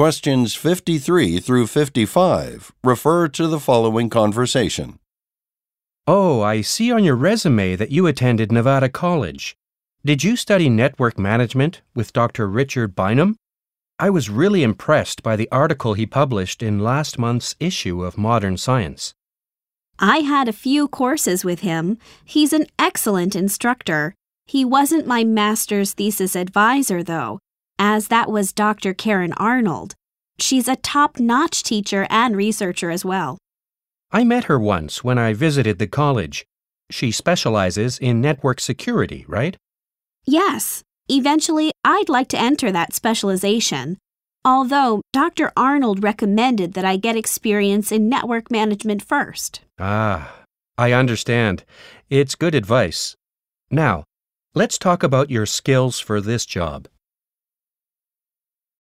Questions 53 through 55 refer to the following conversation. Oh, I see on your resume that you attended Nevada College. Did you study network management with Dr. Richard Bynum? I was really impressed by the article he published in last month's issue of Modern Science. I had a few courses with him. He's an excellent instructor. He wasn't my master's thesis advisor, though, as that was Dr. Karen Arnold. She's a top notch teacher and researcher as well. I met her once when I visited the college. She specializes in network security, right? Yes, eventually I'd like to enter that specialization. Although Dr. Arnold recommended that I get experience in network management first. Ah, I understand. It's good advice. Now, let's talk about your skills for this job.